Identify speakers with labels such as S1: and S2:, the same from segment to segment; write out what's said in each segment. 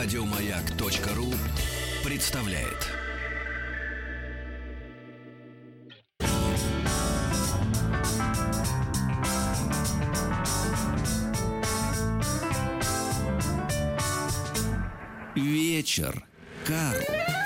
S1: Радиомаяк.ру представляет. Вечер Карл.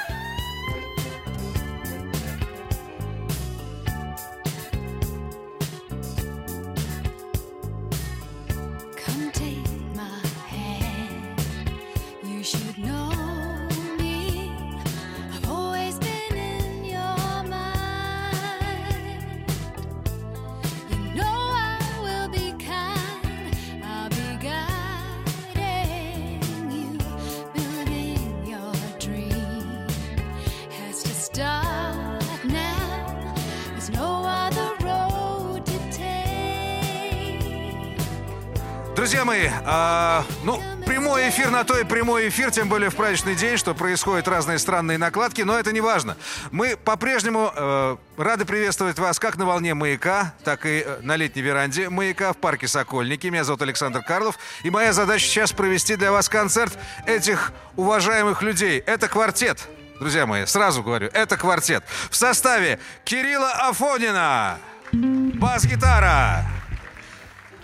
S2: А, ну, прямой эфир на то и прямой эфир, тем более в праздничный день, что происходят разные странные накладки, но это не важно. Мы по-прежнему э, рады приветствовать вас как на волне «Маяка», так и э, на летней веранде «Маяка» в парке «Сокольники». Меня зовут Александр Карлов, и моя задача сейчас провести для вас концерт этих уважаемых людей. Это квартет. Друзья мои, сразу говорю, это квартет. В составе Кирилла Афонина, бас-гитара,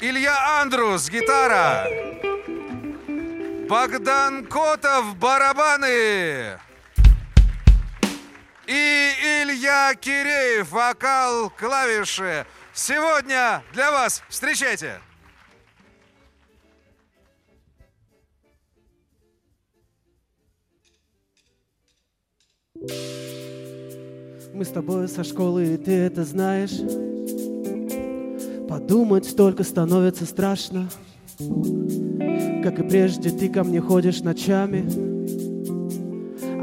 S2: Илья Андрус, гитара. Богдан Котов, барабаны. И Илья Киреев, вокал, клавиши. Сегодня для вас встречайте.
S3: Мы с тобой со школы, и ты это знаешь. Подумать только становится страшно. Как и прежде, ты ко мне ходишь ночами.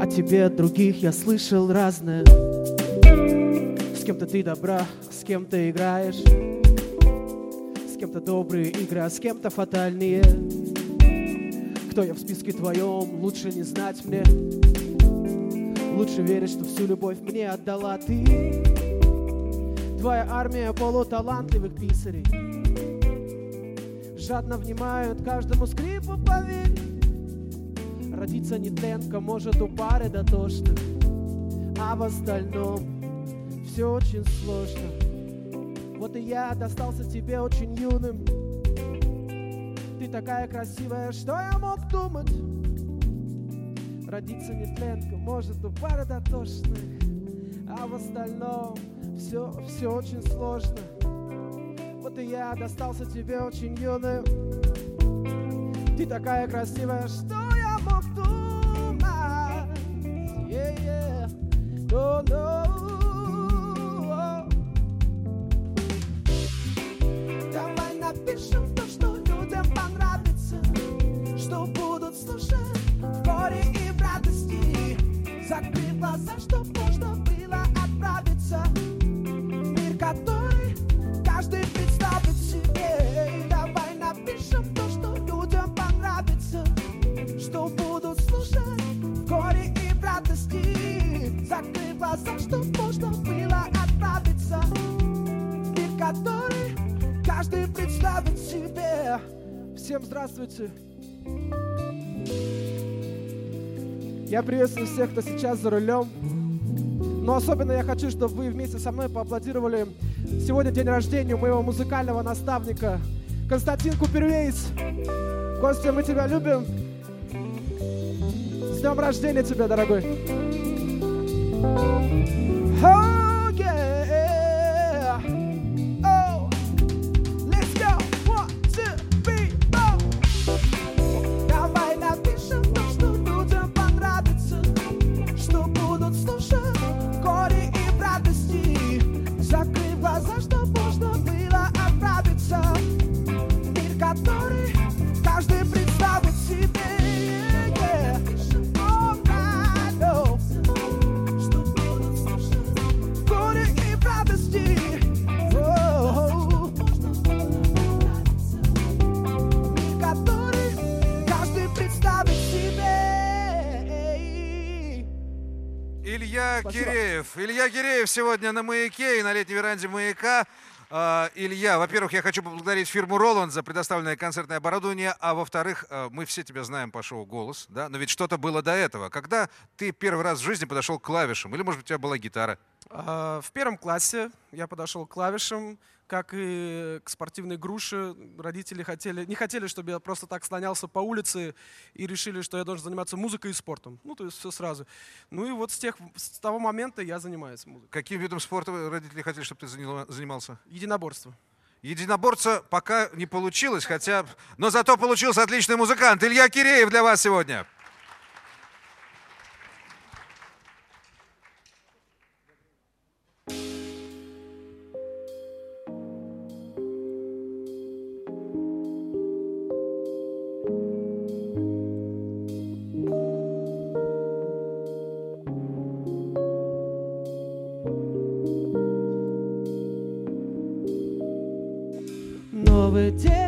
S3: О тебе от других я слышал разное. С кем-то ты добра, с кем-то играешь. С кем-то добрые игры, а с кем-то фатальные. Кто я в списке твоем, лучше не знать мне. Лучше верить, что всю любовь мне отдала ты. Твоя армия полуталантливых писарей. Жадно внимают каждому скрипу, поверь Родиться нетленка может у пары дотошных А в остальном все очень сложно. Вот и я достался тебе очень юным. Ты такая красивая, что я мог думать? Родиться нетленка может у пары дотошных А в остальном все, все очень сложно Вот и я достался тебе очень юным Ты такая красивая, что я мог думать yeah, yeah. No, no. Давай напишем то, что людям понравится Что будут слушать в горе и в радости Закрыв глаза, представит себе Всем здравствуйте! Я приветствую всех, кто сейчас за рулем. Но особенно я хочу, чтобы вы вместе со мной поаплодировали. Сегодня день рождения моего музыкального наставника Константин Куперлейс. Костя, мы тебя любим. С днем рождения тебя, дорогой. Что будут
S2: Илья
S3: Спасибо.
S2: Киреев. Илья Киреев сегодня на «Маяке» и на летней веранде «Маяка». А, Илья, во-первых, я хочу поблагодарить фирму Роланд за предоставленное концертное оборудование, а во-вторых, э, мы все тебя знаем по шоу «Голос», да? Но ведь что-то было до этого. Когда ты первый раз в жизни подошел к клавишам? Или, может быть, у тебя была гитара?
S4: А, В первом классе я подошел к клавишам, как и к спортивной груше. Родители хотели, не хотели, чтобы я просто так слонялся по улице и решили, что я должен заниматься музыкой и спортом. Ну, то есть все сразу. Ну и вот с, тех, с того момента я занимаюсь музыкой.
S2: Каким видом спорта родители хотели, чтобы ты занимался?
S4: Единоборство.
S2: Единоборца пока не получилось, хотя... Но зато получился отличный музыкант. Илья Киреев для вас сегодня.
S3: Новый день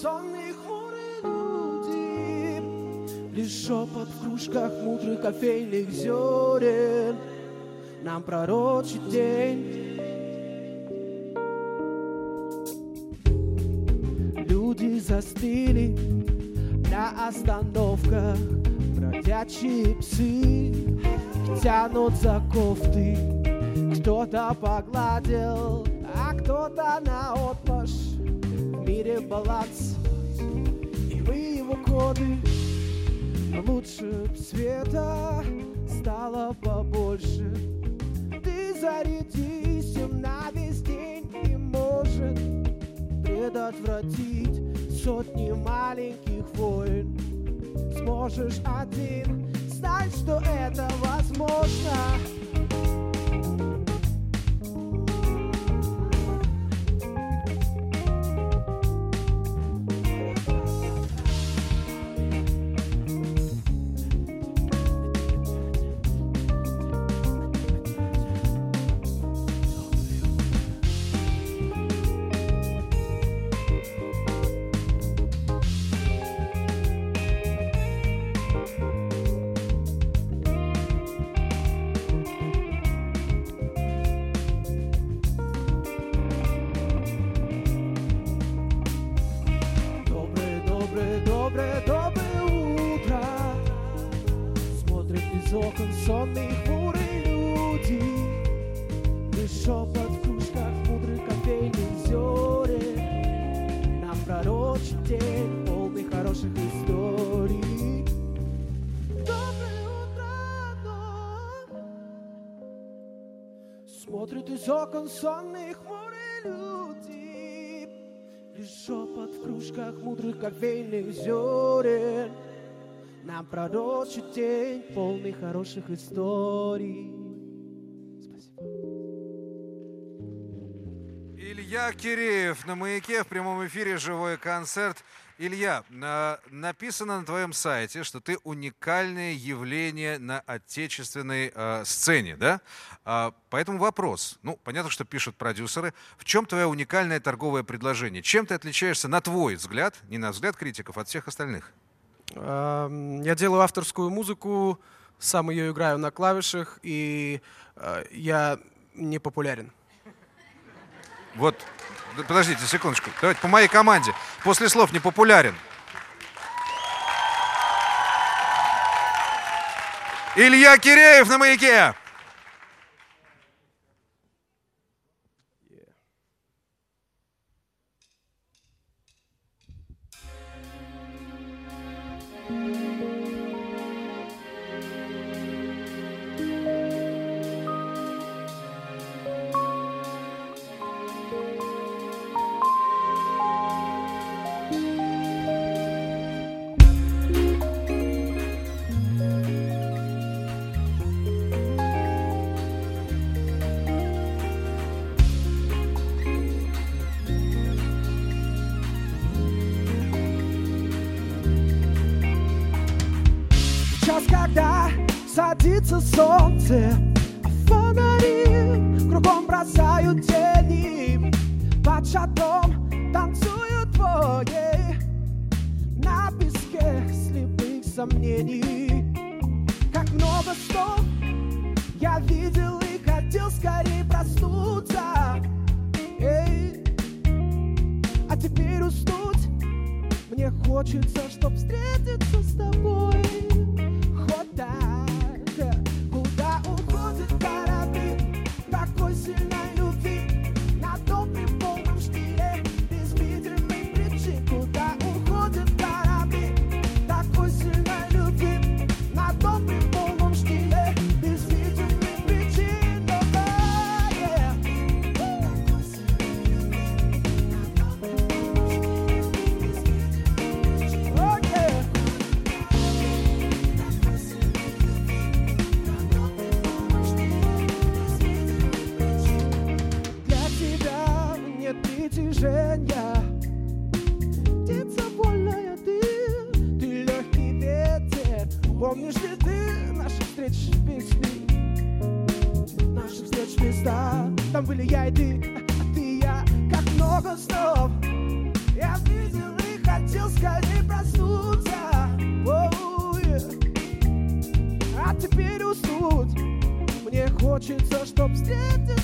S3: сонные хмурые люди. Лишь шепот в кружках мудрых кофейных зерен Нам пророчит день. Люди застыли на остановках Бродячие псы тянут за кофты Кто-то погладил, а кто-то на мире баланс и вы его коды Лучше б света стало побольше Ты зарядись им на весь день и может предотвратить сотни маленьких войн. Сможешь один знать, что это возможно. Сонные хмурые люди Лишь шепот в кружках мудрых кофейных зерен Нам пророчит день полный хороших историй Спасибо.
S2: Илья Киреев на «Маяке» в прямом эфире «Живой концерт». Илья, на- написано на твоем сайте, что ты уникальное явление на отечественной э, сцене, да? А, поэтому вопрос. Ну, понятно, что пишут продюсеры. В чем твое уникальное торговое предложение? Чем ты отличаешься, на твой взгляд, не на взгляд критиков, от всех остальных?
S4: Я делаю авторскую музыку, сам ее играю на клавишах, и э, я не популярен.
S2: Вот, подождите секундочку. Давайте по моей команде. После слов не популярен. Илья Киреев на маяке.
S3: Сейчас, когда садится солнце, а фонари кругом бросают тени, под шатром танцуют двое на песке слепых сомнений. Как много снов я видел и хотел скорее проснуться. Эй, а теперь уснуть мне хочется, чтоб встретиться с тобой. Там были я и ты, ты и я. Как много снов Я видел и хотел скорее проснуться. Оу, yeah. А теперь уснуть. Мне хочется, чтоб встретиться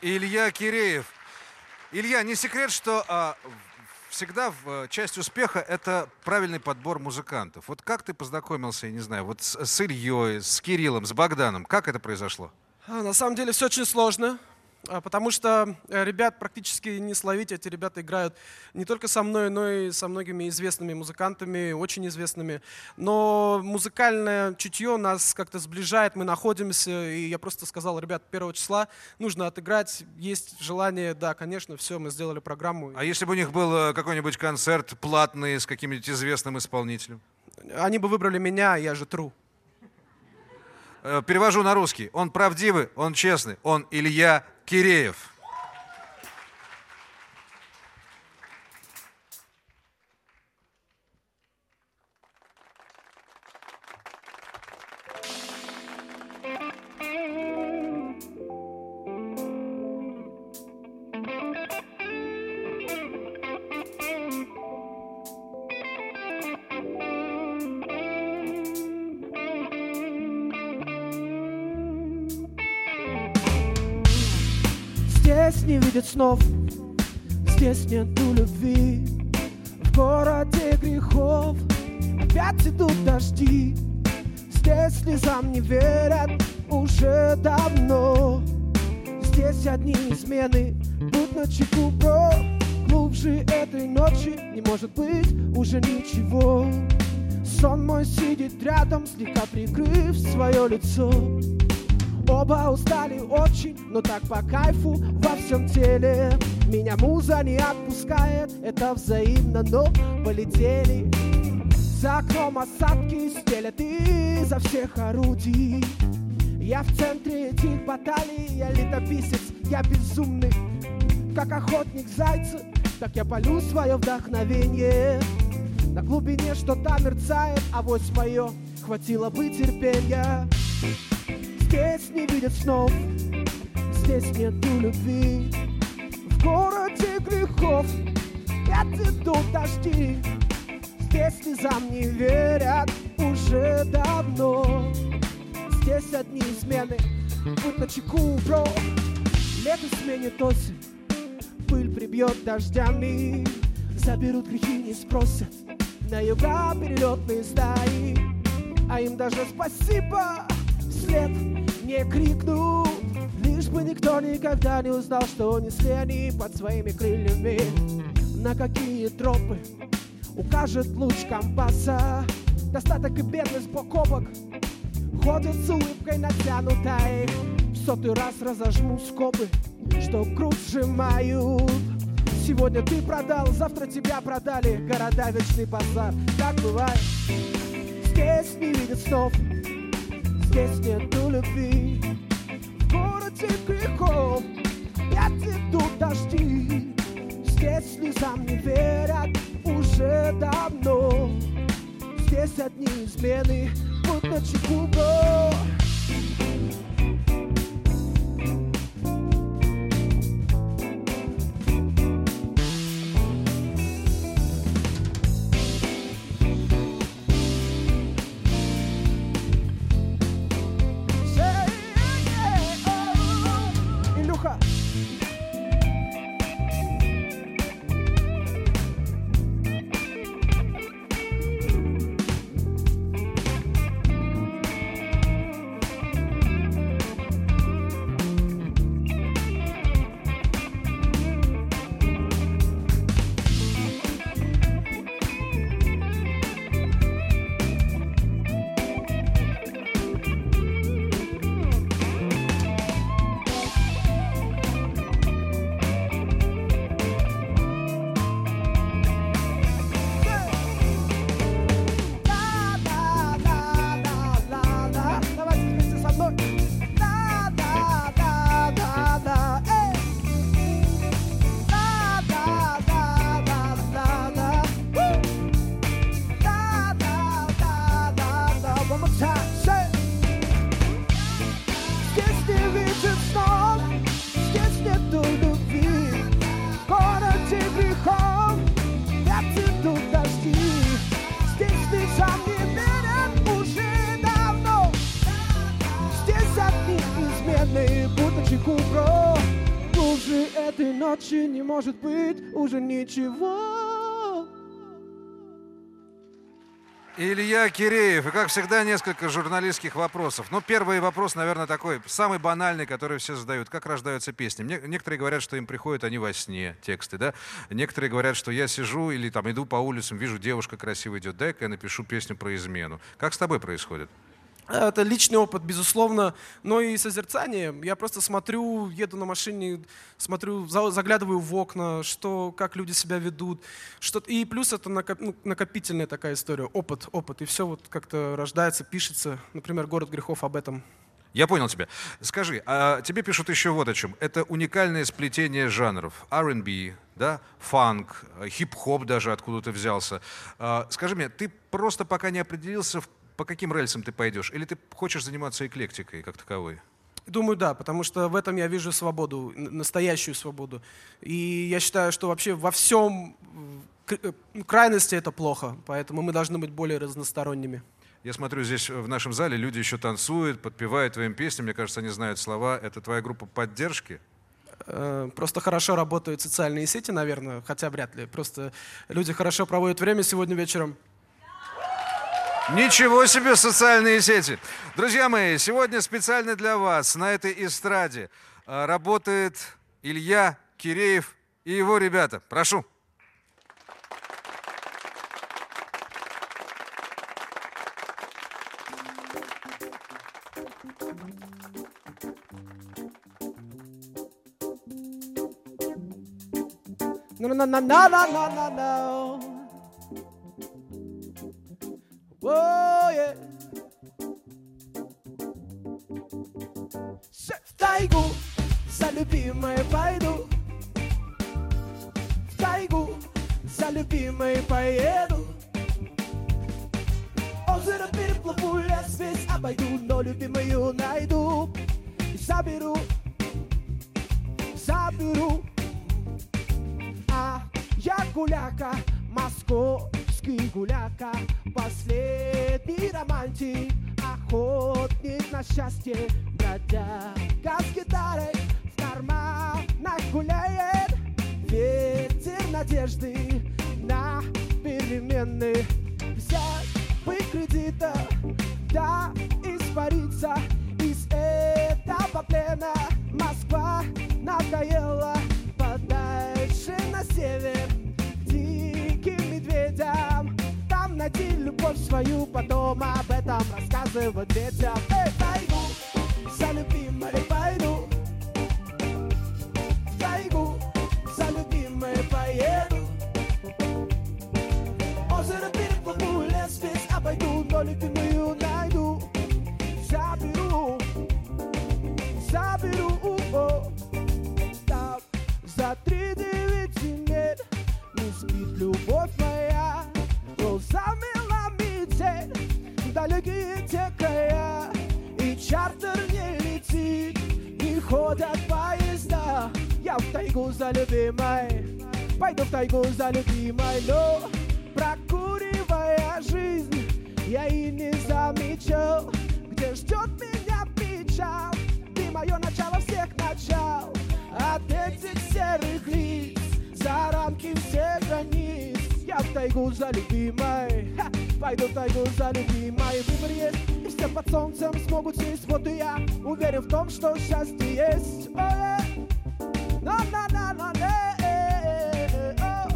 S2: Илья Киреев. Илья, не секрет, что а, всегда в, э, часть успеха это правильный подбор музыкантов. Вот как ты познакомился, я не знаю, вот с, с Ильей, с Кириллом, с Богданом? Как это произошло?
S4: А, На самом деле все очень сложно, потому что э, ребят практически не словить. Эти ребята играют не только со мной, но и со многими известными музыкантами, очень известными. Но музыкальное чутье нас как-то сближает, мы находимся. И я просто сказал, ребят, первого числа нужно отыграть. Есть желание, да, конечно, все, мы сделали программу.
S2: А если бы у них был э, какой-нибудь концерт платный с каким-нибудь известным исполнителем?
S4: Они бы выбрали меня, я же тру.
S2: Э, Перевожу на русский. Он правдивый, он честный, он Илья Киреев.
S3: Не видят снов, здесь нету любви. В городе грехов. Опять идут дожди. Здесь слезам не верят уже давно. Здесь одни измены, будь на чеку, бро Глубже этой ночи не может быть уже ничего. Сон мой сидит рядом, слегка прикрыв свое лицо Оба устали очень, но так по кайфу во всем теле. Меня муза не отпускает, это взаимно, но полетели. За окном осадки стелят изо всех орудий. Я в центре этих баталий, я летописец, я безумный. Как охотник зайца, так я полю свое вдохновение. На глубине что-то мерцает, а вось мое хватило бы терпения Здесь не видят снов Здесь нету любви. В городе грехов Идут дожди. Здесь слезам не верят уже давно. Здесь одни измены Будь на чеку, бро. Лето сменит осень Пыль прибьет дождями. Заберут грехи, не спросят. На юга перелетные стаи А им даже спасибо Вслед не крикнут Лишь бы никто никогда не узнал Что несли они под своими крыльями. На какие тропы Укажет луч компаса? Достаток и бедность бок о бок Ходят с улыбкой натянутой. В сотый раз разожму скобы Что круг сжимают. Сегодня ты продал, завтра тебя продали. Города вечный базар, так бывает. Здесь не видят снов Здесь нету любви В городе грехов Опять идут дожди Здесь слезам не верят уже давно Здесь одни измены, будь на ничего.
S2: Илья Киреев. И, как всегда, несколько журналистских вопросов. Ну, первый вопрос, наверное, такой, самый банальный, который все задают. Как рождаются песни? Мне- некоторые говорят, что им приходят они во сне, тексты, да? Некоторые говорят, что я сижу или там иду по улицам, вижу, девушка красиво идет, дай-ка я напишу песню про измену. Как с тобой происходит?
S4: Это личный опыт, безусловно, но и созерцание. Я просто смотрю, еду на машине, смотрю, за- заглядываю в окна, что, как люди себя ведут. Что, и плюс это ну, накопительная такая история, опыт, опыт. И все вот как-то рождается, пишется. Например, «Город грехов» об этом.
S2: Я понял тебя. Скажи, а тебе пишут еще вот о чем. Это уникальное сплетение жанров. R&B, да, фанк, э, хип-хоп даже откуда ты взялся. А, Скажи мне, ты просто пока не определился, в- по каким рельсам ты пойдешь? Или ты хочешь заниматься эклектикой как таковой?
S4: Думаю, да, потому что в этом я вижу свободу, настоящую свободу. И я считаю, что вообще во всем э, крайности это плохо, поэтому мы должны быть более разносторонними.
S2: Я смотрю, здесь э, в нашем зале люди еще танцуют, подпевают твоим песням. Мне кажется, они знают слова. Это твоя группа поддержки?
S4: Э, Просто хорошо работают социальные сети, наверное, хотя вряд ли. Просто люди хорошо проводят время сегодня вечером.
S2: Ничего себе социальные сети. Друзья мои, сегодня специально для вас на этой эстраде э, работает Илья Киреев и его ребята. Прошу.
S3: No, no, no, no, no, no, no, no, Whoa, yeah. В тайгу за любимой пойду. В тайгу за любимой поеду. Озеро переплыву обойду, но любимую найду и заберу, заберу. А я гуляка, московский гуляка, последний романтик, охотник на счастье, бродяга с гитарой в карманах гуляет, ветер надежды на перемены. Взять бы кредита, да испариться из этого плена. Москва надоела любовь свою, потом об этом рассказывать детям. Эй, пойду, за ходят поезда. Я в тайгу за любимой, пойду в тайгу за любимой, но прокуривая жизнь, я и не замечал, где ждет меня печаль. Ты мое начало всех начал, от этих серых лиц, за рамки всех границ. Я в тайгу за любимой, ха, пойду в тайгу за любимой. Выбор есть, все под солнцем смогут сесть. Вот и я уверен в том, что счастье есть. Ой, на на на на на о.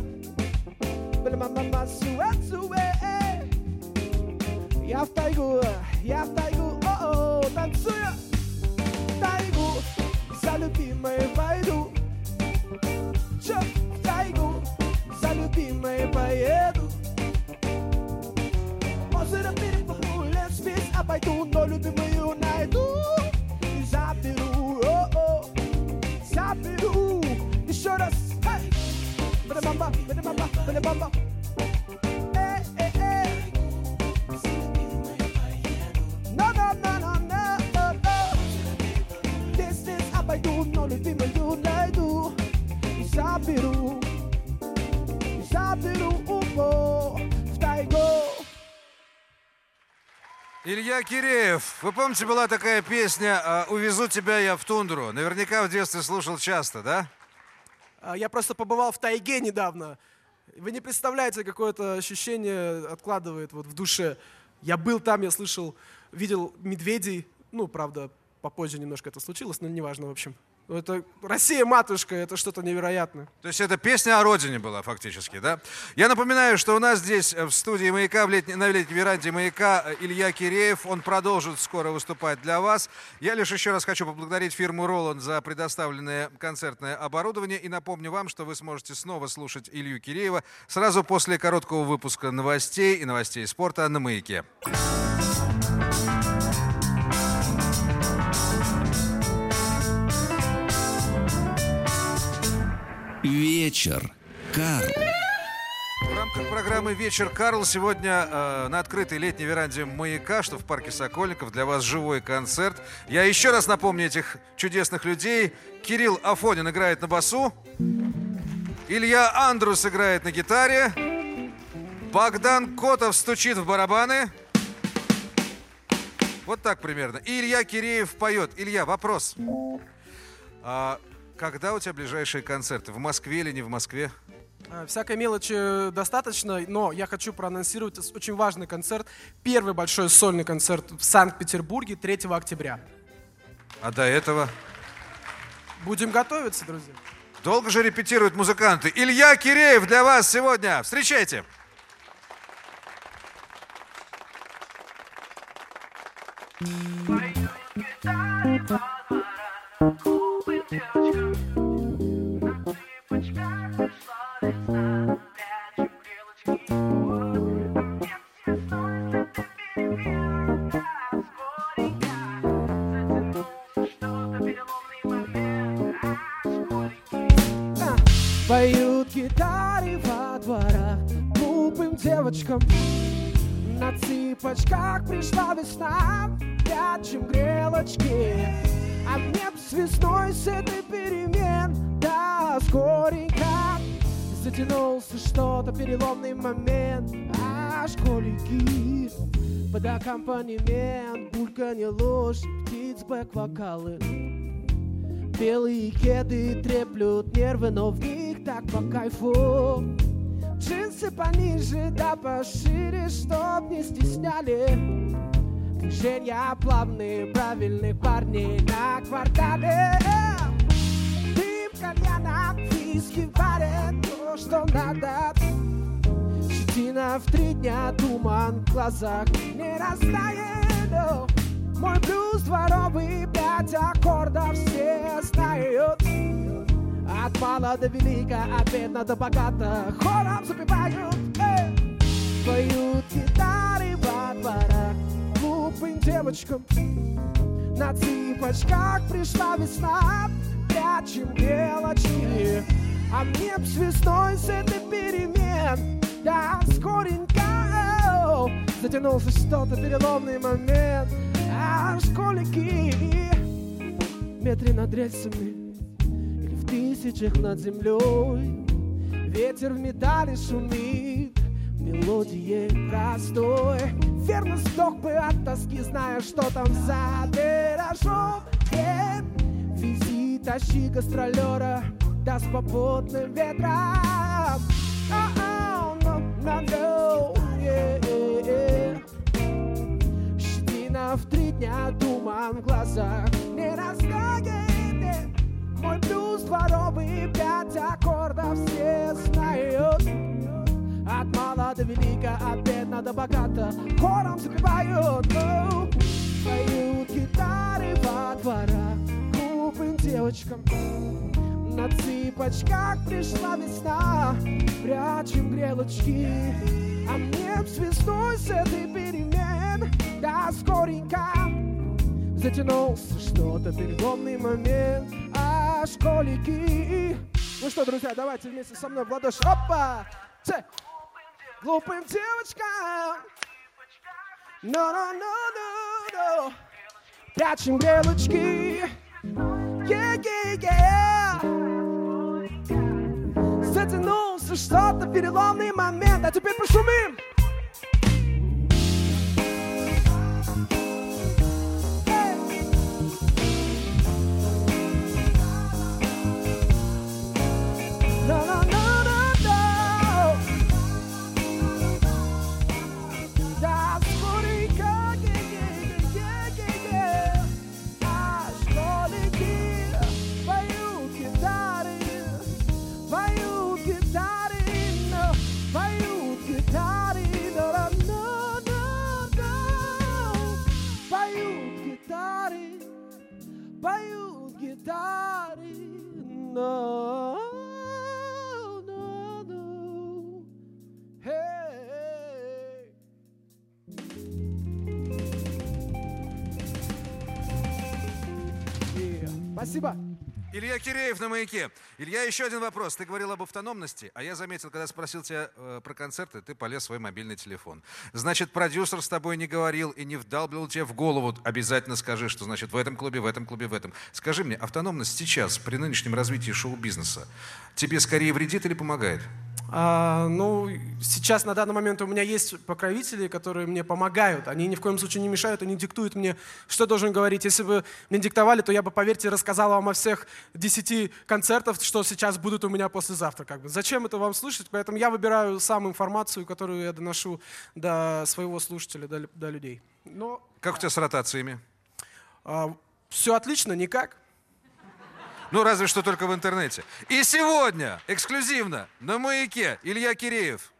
S3: Я в тайгу, я в тайгу, о-о, танцую в тайгу, за любимой пойду. Чё, в тайгу, за любимой поеду. Весь обойду, но любимую найду. И заберу, о-о, заберу. Еще раз, эй! Бля-бамба, бля-бамба, бля-бамба. Эй, эй, эй. No, no, no, no, no, no, no. This is обойду, но любимую найду. И заберу,
S2: Илья Киреев. Вы помните, была такая песня а, «Увезу тебя я в тундру». Наверняка в детстве слушал часто, да?
S4: А, Я просто побывал в тайге недавно. Вы не представляете, какое это ощущение откладывает вот в душе. Я был там, я слышал, видел медведей. Ну, правда, попозже немножко это случилось, но неважно, в общем. Ну, Это Россия, матушка, это что-то невероятное.
S2: То есть это песня о родине была фактически, да? Я напоминаю, что у нас здесь э, в студии «Маяка», в летней- на летней веранде «Маяка» э, Илья Киреев. Он продолжит скоро выступать для вас. Я лишь еще раз хочу поблагодарить фирму «Роланд» за предоставленное концертное оборудование. И напомню вам, что вы сможете снова слушать Илью Киреева сразу после короткого выпуска новостей и новостей спорта на «Маяке».
S1: Вечер. Карл.
S2: В рамках программы «Вечер Карл» сегодня э, на открытой летней веранде «Маяка», что в парке Сокольников, для вас живой концерт. Я еще раз напомню этих чудесных людей. Кирилл Афонин играет на басу. Илья Андрус играет на гитаре. Богдан Котов стучит в барабаны. Вот так примерно. И Илья Киреев поет. Илья, вопрос. А когда у тебя ближайшие концерты? В Москве или не в Москве?
S4: А, Всякой мелочи достаточно, но я хочу проанонсировать очень важный концерт. Первый большой сольный концерт в Санкт-Петербурге 3 октября.
S2: А до этого?
S4: Будем готовиться, друзья.
S2: Долго же репетируют музыканты. Илья Киреев для вас сегодня. Встречайте.
S3: Поют девочкам На цыпочках пришла весна прячем грелочки. А мне б с весной с этой перемен. Да, скоренько Затянулся что-то, переломный момент. А школики под аккомпанемент. Бульканье ложь, птиц бэк-вокалы. Белые кеды треплют нервы, но в них так по кайфу Джинсы пониже, да пошире, чтоб не стесняли. Движения плавные, правильных парней на квартале. Дым кальяна, виски варят то, что надо. Щетина в три дня, туман в глазах не растает. Мой блюз дворовый, пять аккордов все знают От мала до велика, от бедна до богата. Хором запевают, эй! Поют гитары во дворах. Глупым девочкам На цыпочках пришла весна. Прячем белочки А мне б весной с этой перемен. Да, скоренько Затянулся что-то, переломный момент. А школьники Метре над рельсами тысячах над землей. Ветер в металле шумит Мелодией простой. Верно сдох бы от тоски Зная, что там за виражом Э, Вези, тащи гастролера Да с попутным ветром. Oh, no, no. Щетина в три дня, туман в глазах. Не растает Мой блюз дворовый, пять аккордов все знают. От мала до велика, от бедна до богата Хором запевают. Ну, Поют гитары во дворах Глупым девочкам. На цыпочках пришла весна Прячем грелочки. А мне весной с этой перемен Да, скоренько Затянулся что-то переломный момент. А школики. Ну что, друзья, давайте вместе со мной в ладоши. Опа! Це! Глупым девочкам. No-no-no-no-no Прячем грелочки Yeah, yeah, yeah Затянулся что-то, переломный момент. А теперь пошумим No, no, no Hey Yeah. Спасибо.
S2: Илья Киреев на маяке. Илья, еще один вопрос. Ты говорил об автономности, а я заметил, когда спросил тебя э, про концерты, ты полез в свой мобильный телефон. Значит, продюсер с тобой не говорил и не вдалбливал тебе в голову. Обязательно скажи, что значит в этом клубе, в этом клубе, в этом. Скажи мне, автономность сейчас, при нынешнем развитии шоу-бизнеса, тебе скорее вредит или помогает?
S4: А, ну, сейчас на данный момент у меня есть покровители, которые мне помогают. Они ни в коем случае не мешают, они диктуют мне, что должен говорить. Если бы мне диктовали, то я бы, поверьте, рассказал вам о всех десяти концертах, что сейчас будут у меня послезавтра. Как бы. Зачем это вам слушать? Поэтому я выбираю сам информацию, которую я доношу до своего слушателя, до, до людей. Но
S2: Как у тебя с ротациями?
S4: все отлично, никак.
S2: Ну, разве что только в интернете. И сегодня, эксклюзивно, на маяке, Илья Киреев.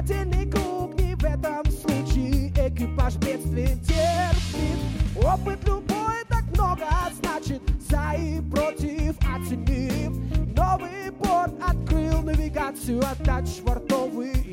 S3: спасательный круг не в этом случае. Экипаж бедствие терпит. Опыт любой так много значит. За и против оценив Новый порт открыл навигацию. Отдать швартовый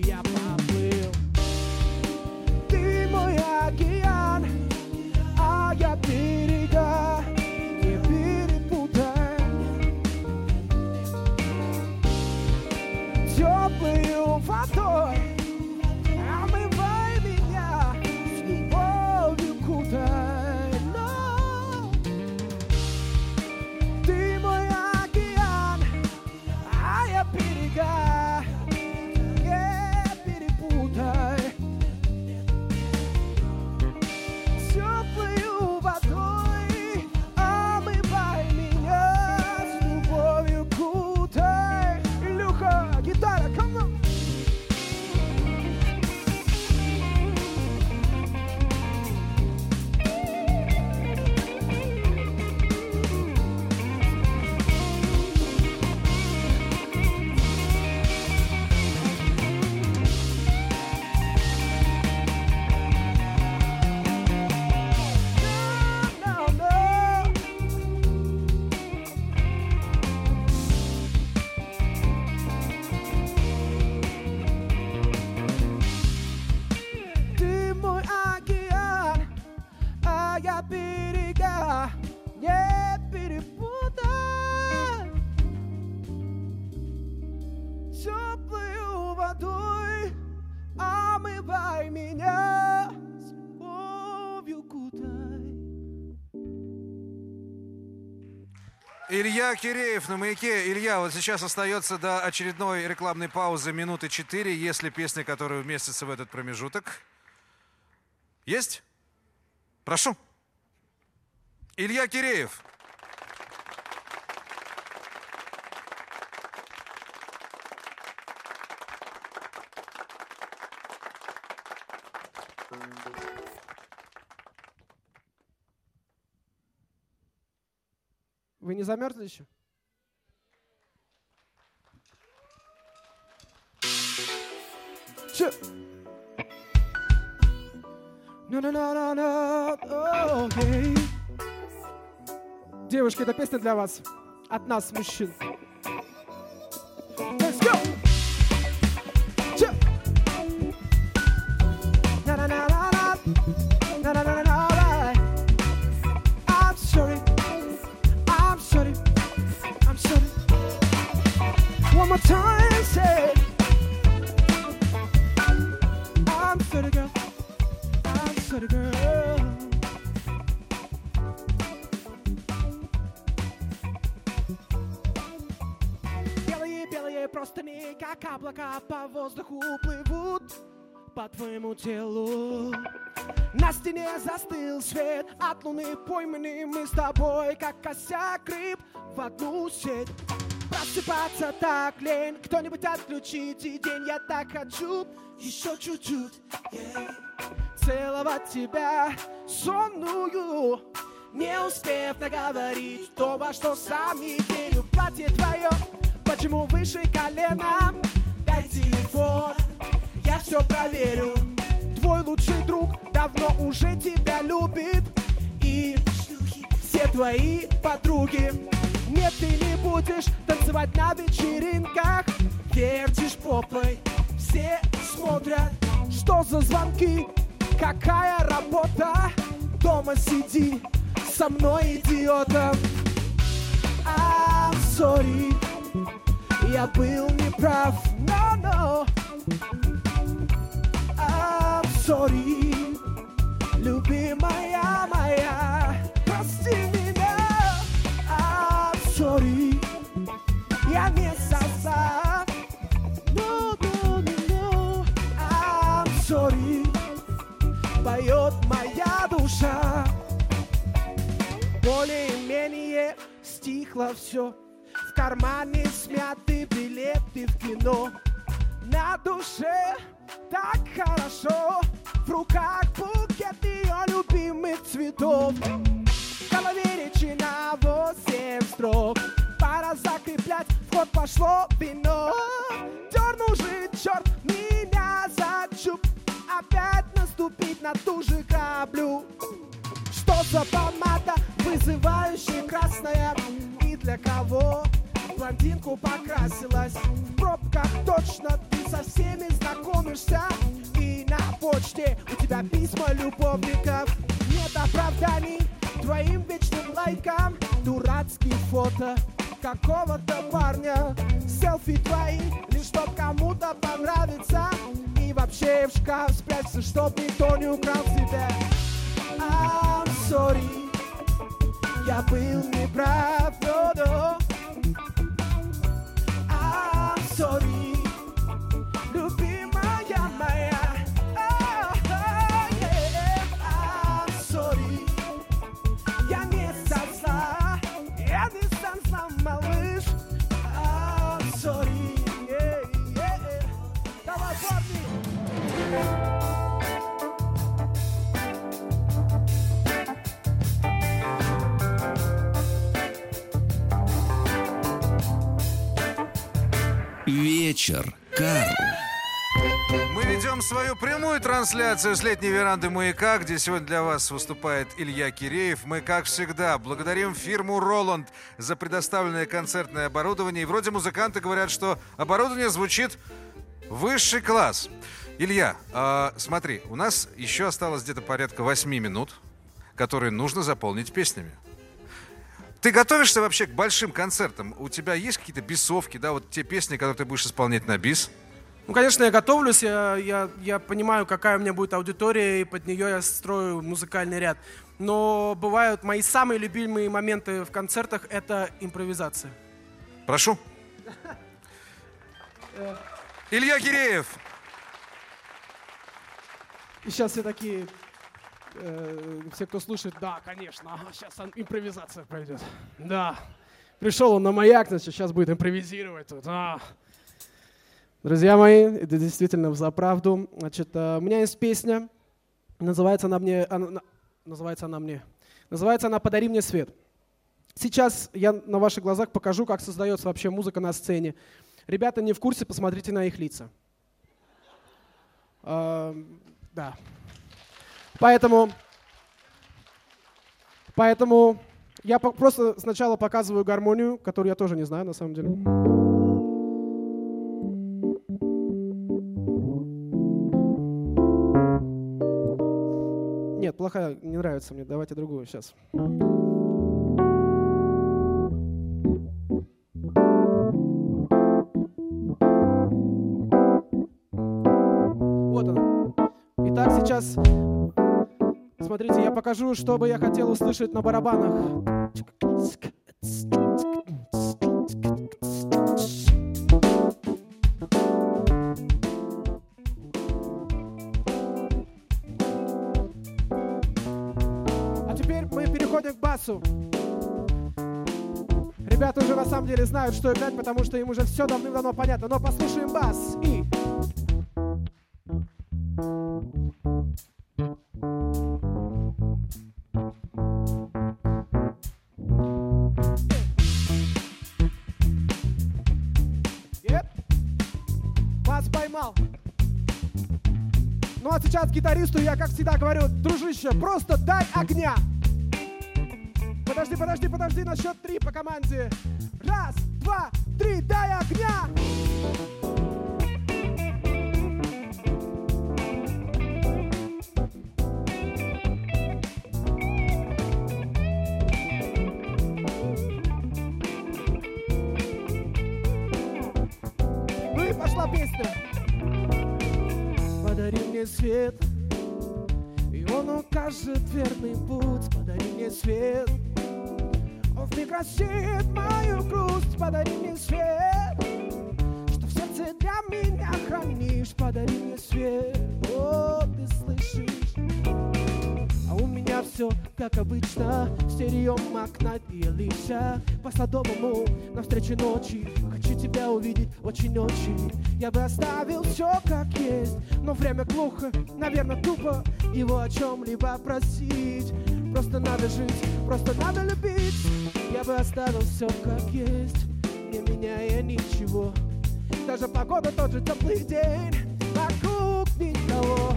S2: Илья Киреев на маяке. Илья, вот сейчас остается до очередной рекламной паузы минуты 4. Есть ли песня, которая вместится в этот промежуток? Есть? Прошу. Илья Киреев.
S3: не замерзли еще? Че? Девушки, эта песня для вас. От нас, мужчин. summertime said, I'm pretty girl, I'm pretty girl. Белые, белые простыни, как облака по воздуху плывут по твоему телу. На стене застыл свет От луны пойманный мы с тобой Как косяк рыб в одну сеть Просыпаться так лень, кто-нибудь отключите день, я так хочу еще чуть-чуть. yeah. Целовать тебя сонную, не успев наговорить то, во что сам не верю. Платье твое, почему выше колена? Дай телефон, я все проверю. Твой лучший друг давно уже тебя любит. И все твои подруги. Нет, ты не будешь танцевать на вечеринках. Вертишь попой, все смотрят. Что за звонки? Какая работа? Дома сиди со мной, идиотом. I'm sorry, я был неправ. No, no. I'm sorry, любимая моя, прости меня. I'm sorry, я не сосал. No, no, no, no. I'm поет моя душа. Более-менее стихло все. В кармане смяты билеты в кино. На душе так хорошо. В руках букет ее любимых цветов. В голове речи на восемь строк. Пора закреплять, в пошло вино. Дернул же черт меня за. Опять наступить на ту же каплю. Что за помада, вызывающая красная И для кого блондинку покрасилась В пробках точно ты со всеми знакомишься И на почте у тебя письма любовников Нет оправданий твоим вечным лайкам. Дурацкие фото какого-то парня. Селфи твои, лишь чтоб кому-то понравиться. И вообще в шкаф спрячься, чтоб никто не украл тебя. I'm sorry, я был неправ, no, no.
S1: Карл.
S2: Мы ведем свою прямую трансляцию с летней веранды «Маяка», где сегодня для вас выступает Илья Киреев. Мы, как всегда, благодарим фирму «Роланд» за предоставленное концертное оборудование. И вроде музыканты говорят, что оборудование звучит высший класс. Илья, а, смотри, у нас еще осталось где-то порядка 8 минут, которые нужно заполнить песнями. Ты готовишься вообще к большим концертам? У тебя есть какие-то бисовки, да, вот те песни, которые ты будешь исполнять на бис?
S4: Ну, конечно, я готовлюсь, я, я, я понимаю, какая у меня будет аудитория, и под нее я строю музыкальный ряд. Но бывают мои самые любимые моменты в концертах — это импровизация.
S2: Прошу. Илья Киреев.
S3: И сейчас все такие, э, все, кто слушает, да, конечно, ага, сейчас импровизация пойдет. Да, пришел он на маяк, значит, сейчас будет импровизировать тут. а. Друзья мои, это действительно за правду. Значит, э, у меня есть песня, называется она мне, она- на- называется она мне, называется она «Подари мне свет». Сейчас я на ваших глазах покажу, как создается вообще музыка на сцене. Ребята не в курсе, посмотрите на их лица. А, да. Поэтому, поэтому я просто сначала показываю гармонию, которую я тоже не знаю на самом деле. Нет, плохая, не нравится мне. Давайте другую сейчас. Вот она. Итак, сейчас Смотрите, я покажу, что бы я хотел услышать на барабанах. А теперь мы переходим к басу. Ребята уже на самом деле знают, что играть, потому что им уже все давным-давно понятно. Но послушаем бас и Ну а сейчас гитаристу я, как всегда, говорю, дружище, просто дай огня. Подожди, подожди, подожди, на счет три по команде. Раз, два, три, дай огня! Свет, и он укажет верный путь. Подари мне свет, он рассеет мою грусть. Подари мне свет, что в сердце для меня хранишь. Подари мне свет, о, ты слышишь? А у меня все как обычно Стерео Макнайт и Алиша По садовому навстречу ночи Хочу тебя увидеть очень-очень. Я бы оставил все как есть Но время глухо, наверное тупо Его о чем-либо просить. Просто надо жить, просто надо любить. Я бы оставил все как есть Не меняя ничего. Даже погода тот же теплый день Вокруг никого.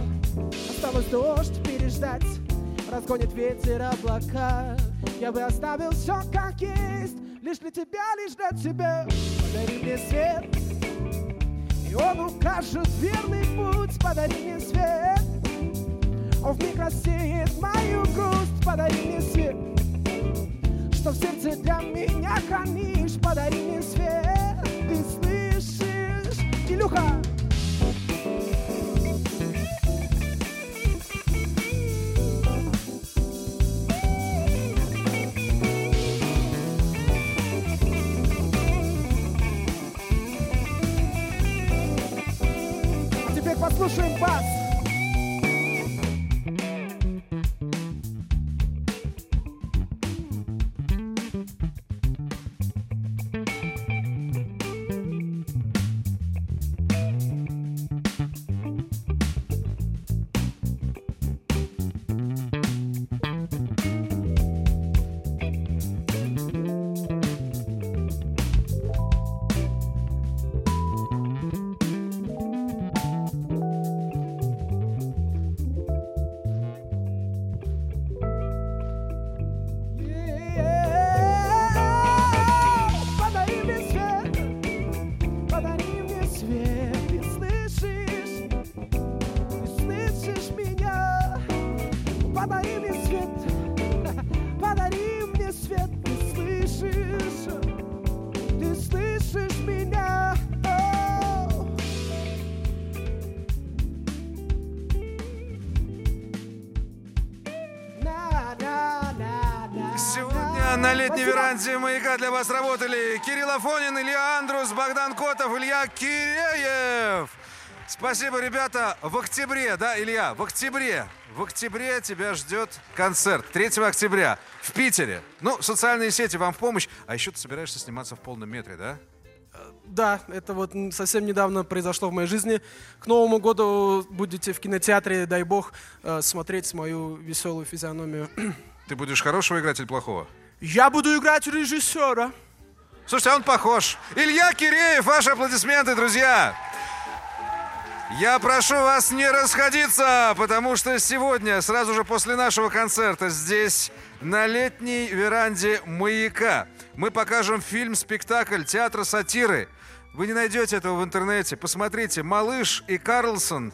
S3: Осталось дождь переждать Разгонит ветер облака. Я бы оставил все как есть Лишь для тебя, лишь для тебя Подари мне свет И он укажет верный путь Подари мне свет Он вмиг рассеет мою грусть Подари мне свет Что в сердце для меня хранишь Подари мне свет Ты слышишь? Илюха! А теперь на
S2: летней
S3: Спасибо.
S2: веранде «Маяка» для вас работали Кирилл Афонин, Илья Андрус, Богдан Котов, Илья Киреев. Спасибо, ребята. В октябре, да, Илья, в октябре. В октябре тебя ждет концерт. 3 октября в Питере. Ну, социальные сети вам в помощь. А еще ты собираешься сниматься в полном метре, да?
S4: Да, это вот совсем недавно произошло в моей жизни. К Новому году будете в кинотеатре, дай бог, э, смотреть мою веселую физиономию.
S2: Ты будешь хорошего играть или плохого?
S4: Я буду играть режиссера.
S2: Слушайте, а он похож. Илья Киреев, ваши аплодисменты, друзья. Я прошу вас не расходиться, потому что сегодня, сразу же после нашего концерта, здесь, на летней веранде «Маяка», мы покажем фильм-спектакль театра сатиры. Вы не найдете этого в интернете. Посмотрите, малыш и Карлсон,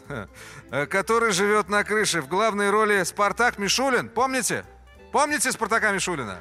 S2: э, который живет на крыше. В главной роли Спартак Мишулин. Помните? Помните Спартака Мишулина?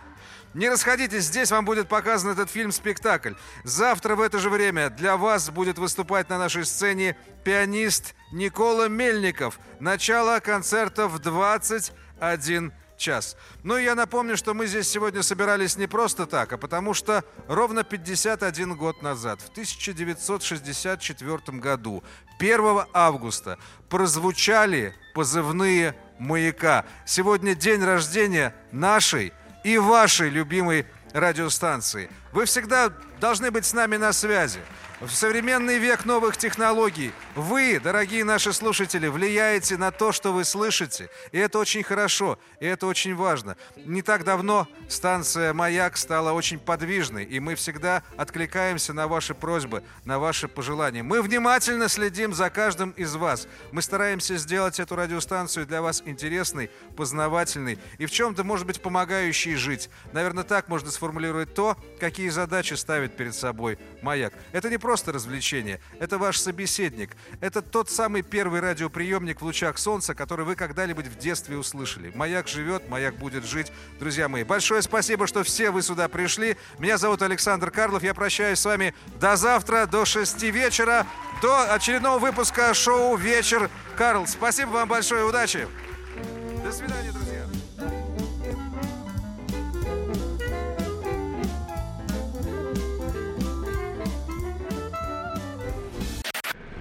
S2: Не расходитесь, здесь вам будет показан этот фильм-спектакль. Завтра в это же время для вас будет выступать на нашей сцене пианист Никола Мельников. Начало концерта в 21 час. Ну и я напомню, что мы здесь сегодня собирались не просто так, а потому что ровно 51 год назад, в 1964 году, 1 августа, прозвучали позывные «Маяка». Сегодня день рождения нашей и вашей любимой радиостанции. Вы всегда должны быть с нами на связи. В современный век новых технологий вы, дорогие наши слушатели, влияете на то, что вы слышите. И это очень хорошо, и это очень важно. Не так давно станция «Маяк» стала очень подвижной, и мы всегда откликаемся на ваши просьбы, на ваши пожелания. Мы внимательно следим за каждым из вас. Мы стараемся сделать эту радиостанцию для вас интересной, познавательной и в чем-то, может быть, помогающей жить. Наверное, так можно сформулировать то, какие задачи ставит перед собой «Маяк». Это не просто развлечение, это ваш собеседник. Это тот самый первый радиоприемник в лучах солнца, который вы когда-нибудь в детстве услышали. «Маяк живет, маяк будет жить». Друзья мои, большое спасибо, что все вы сюда пришли. Меня зовут Александр Карлов. Я прощаюсь с вами до завтра, до 6 вечера, до очередного выпуска шоу «Вечер Карл». Спасибо вам большое, удачи. До свидания, друзья.